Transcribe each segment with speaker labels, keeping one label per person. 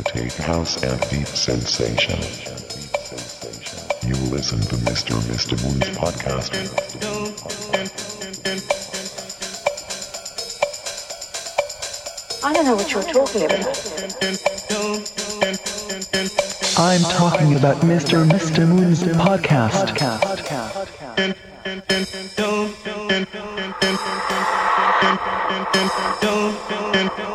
Speaker 1: acetate house and deep sensation. You listen to Mr. Mr. Moon's podcast.
Speaker 2: I don't know what you're talking about.
Speaker 3: I'm talking about Mr. Mr. Moon's podcast.
Speaker 4: We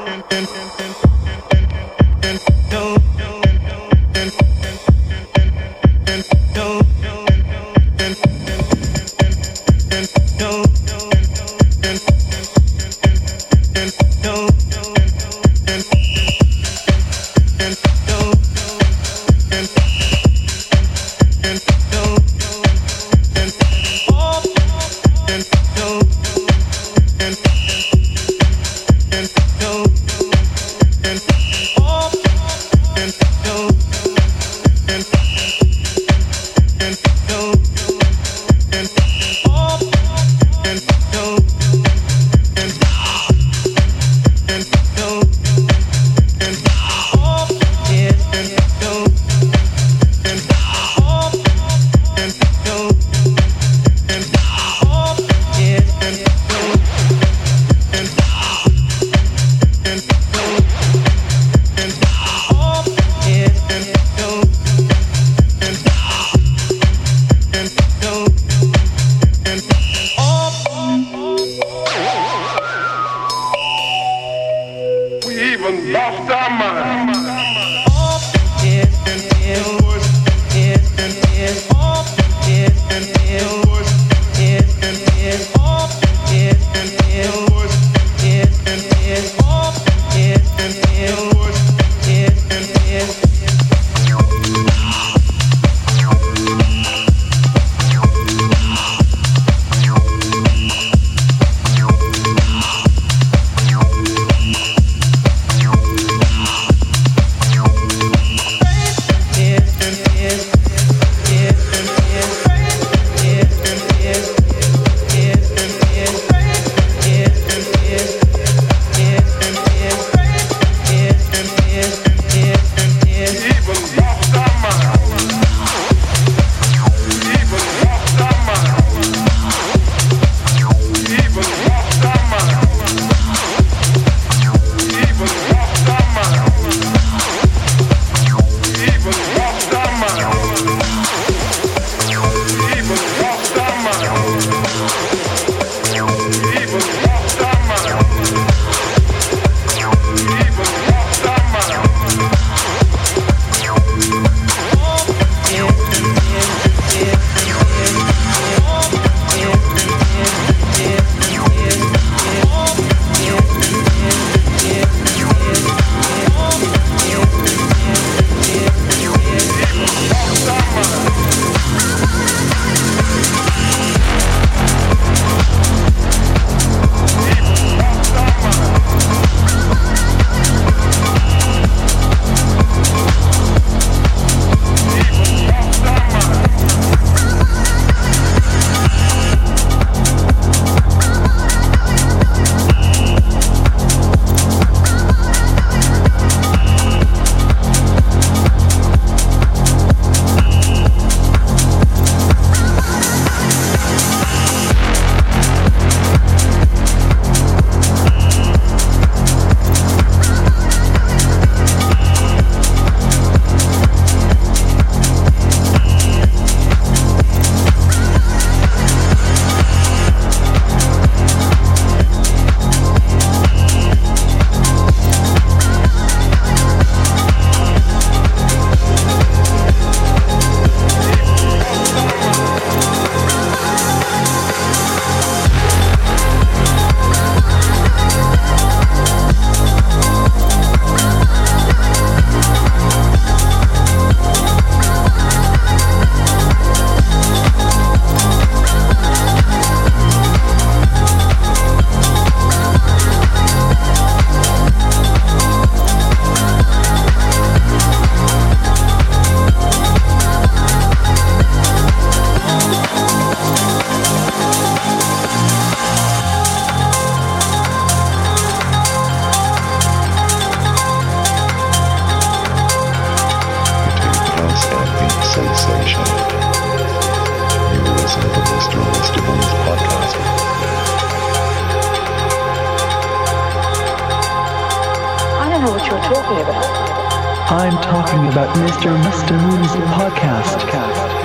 Speaker 3: I'm talking about Mr. Mr. Moon's podcast.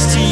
Speaker 5: See to
Speaker 1: you.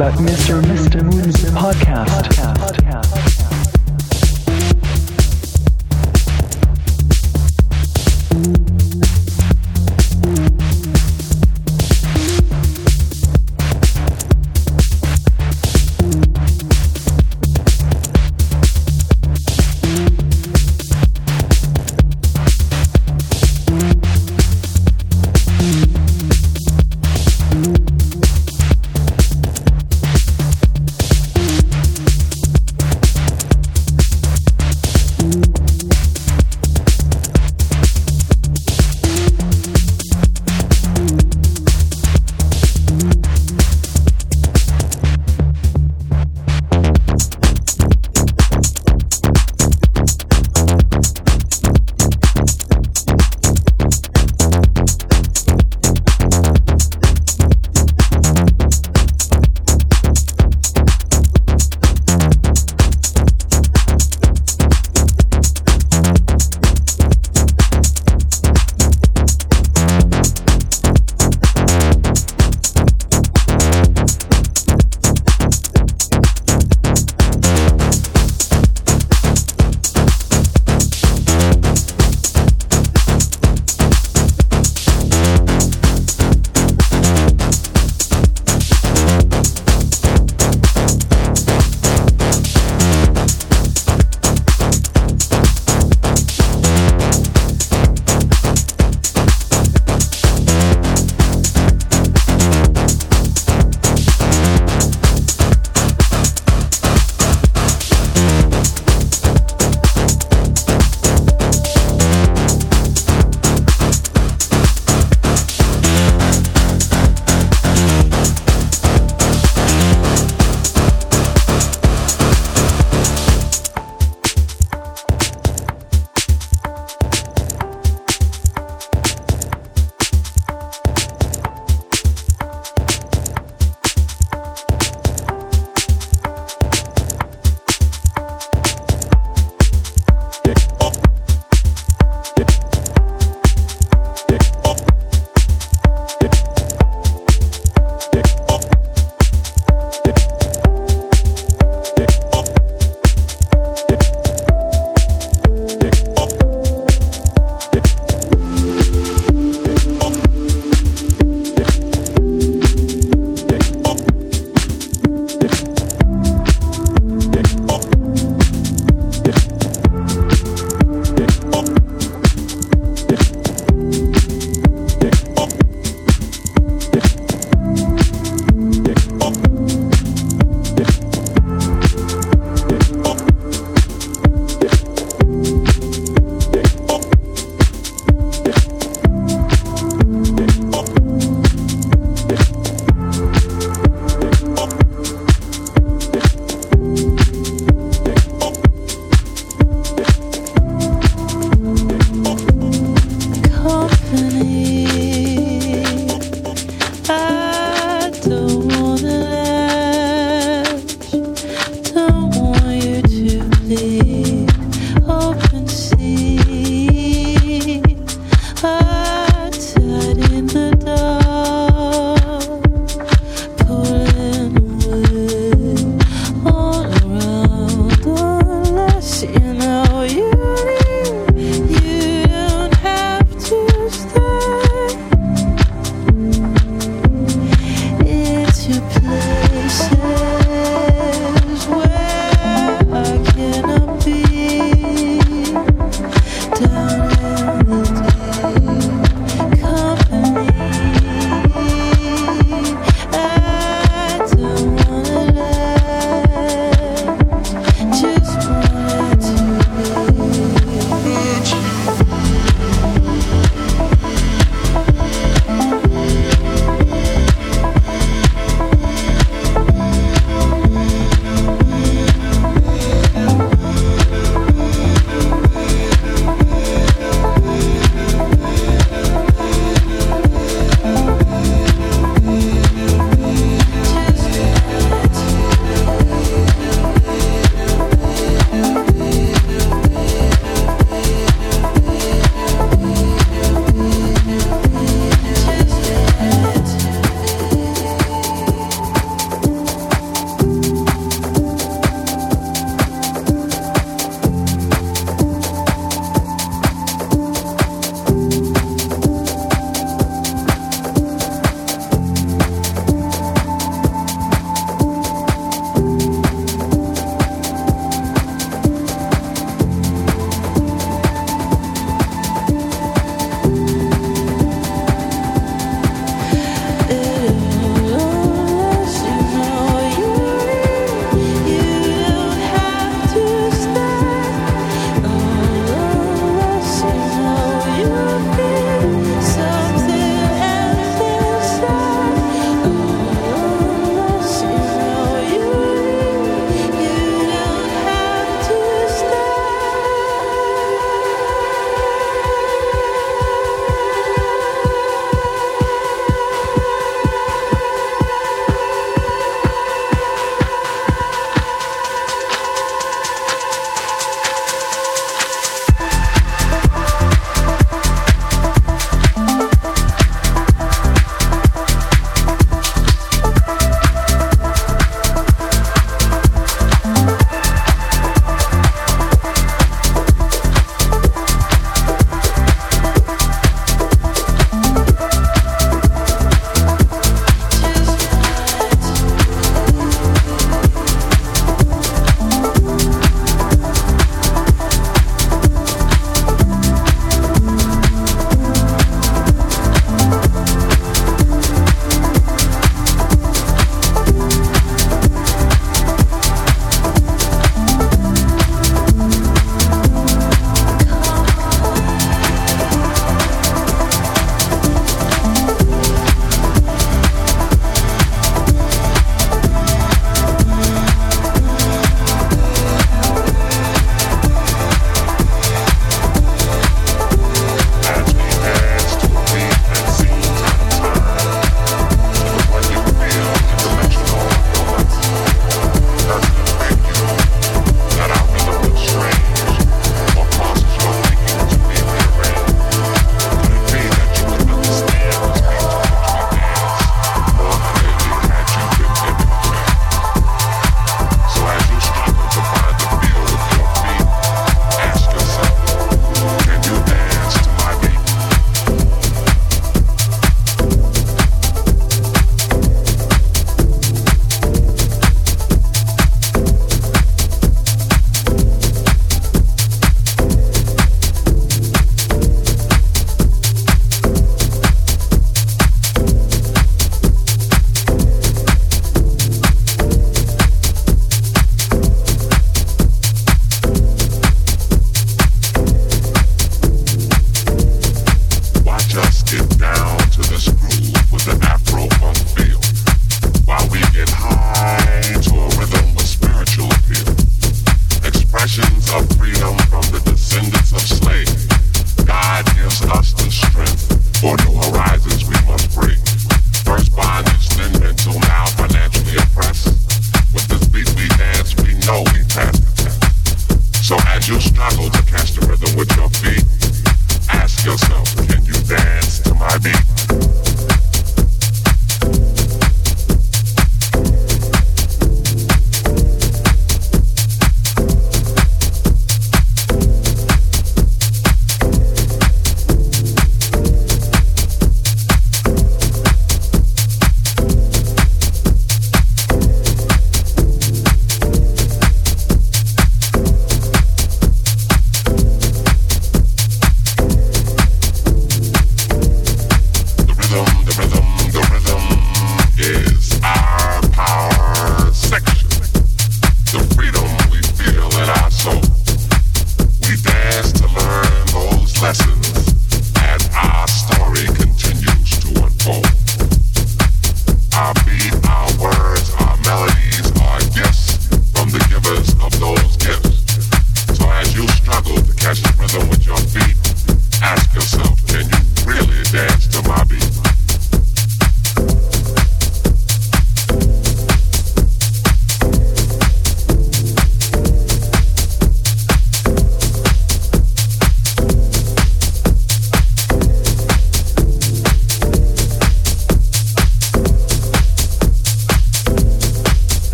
Speaker 1: Talking about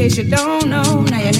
Speaker 6: case you don't know, now you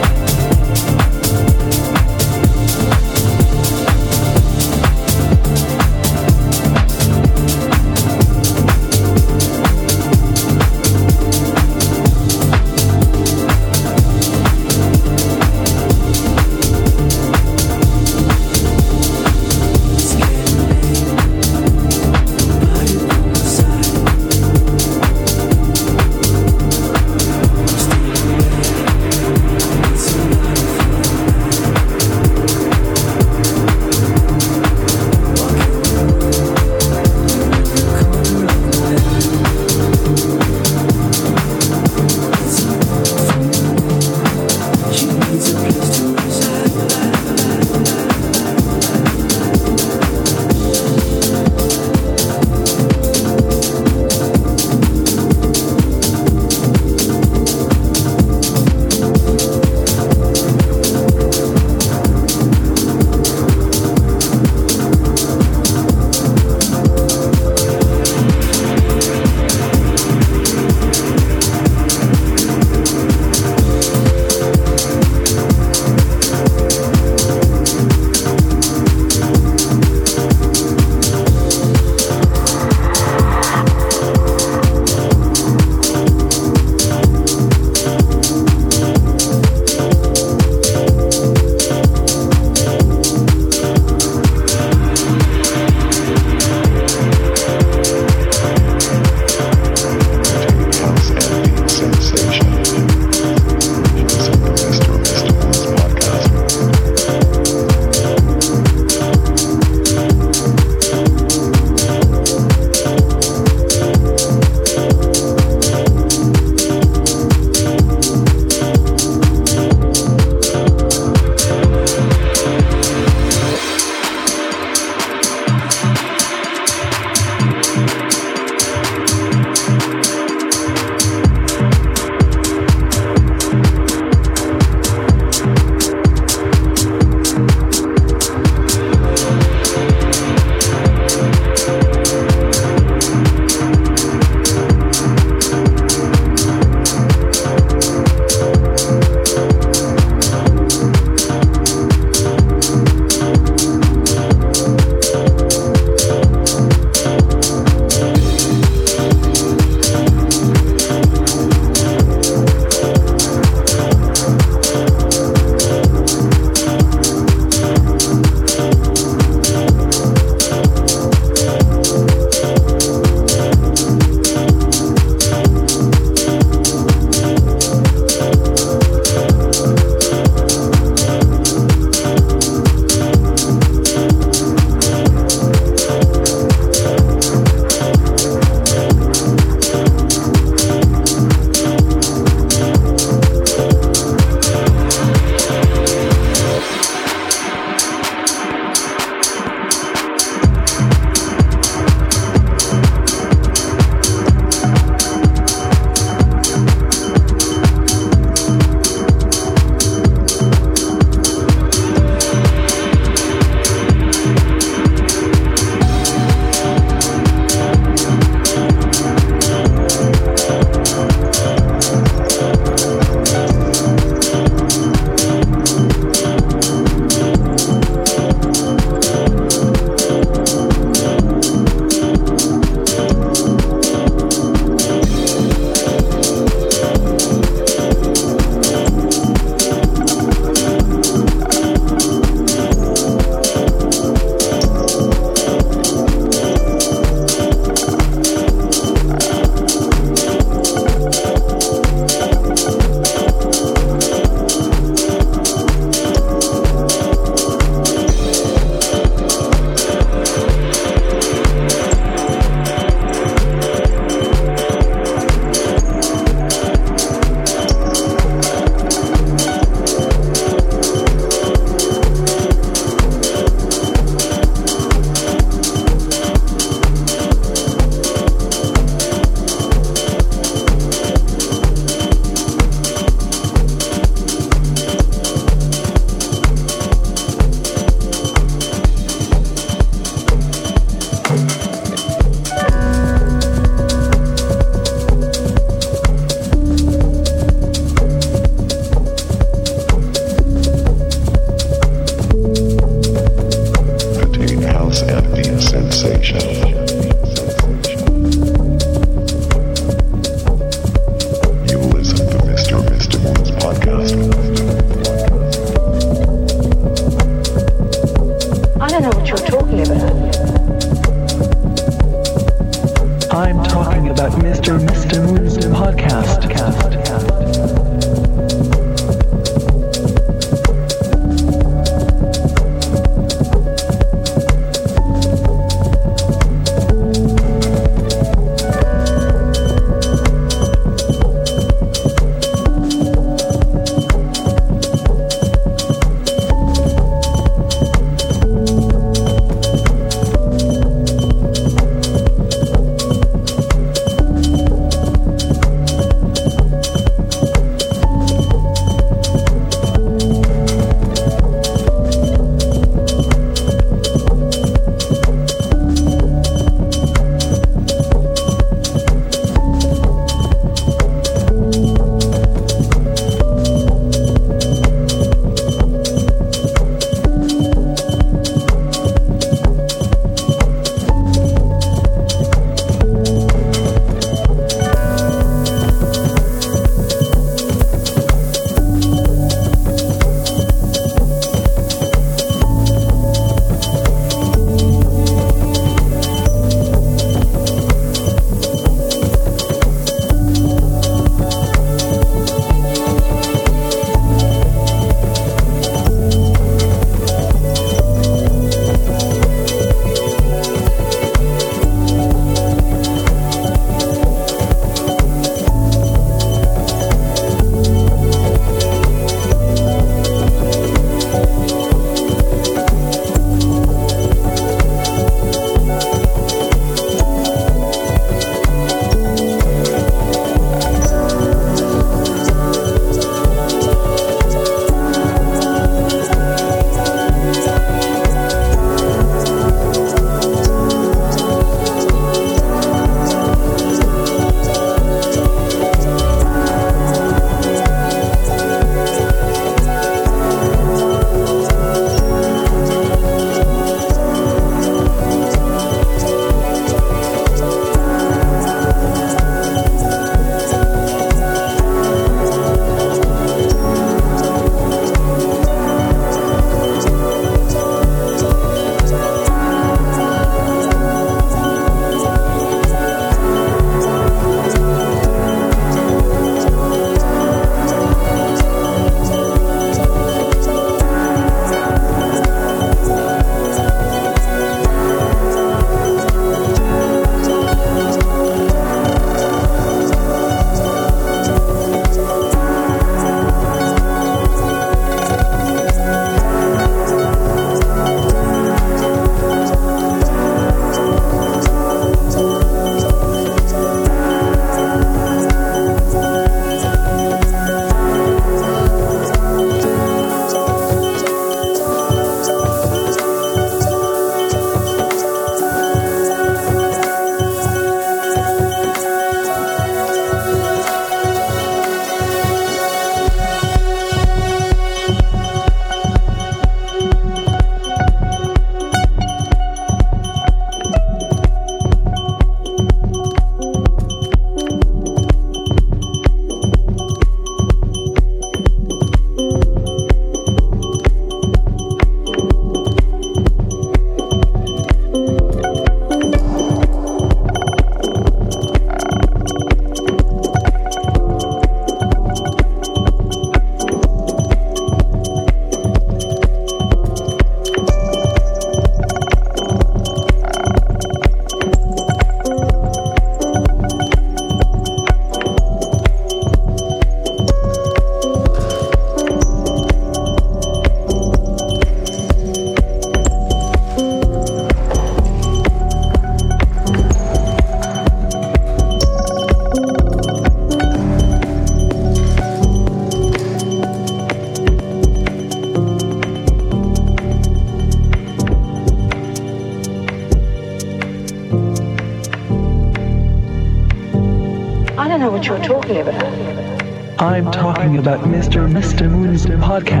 Speaker 3: about
Speaker 1: Mr. Mr. Moon's podcast.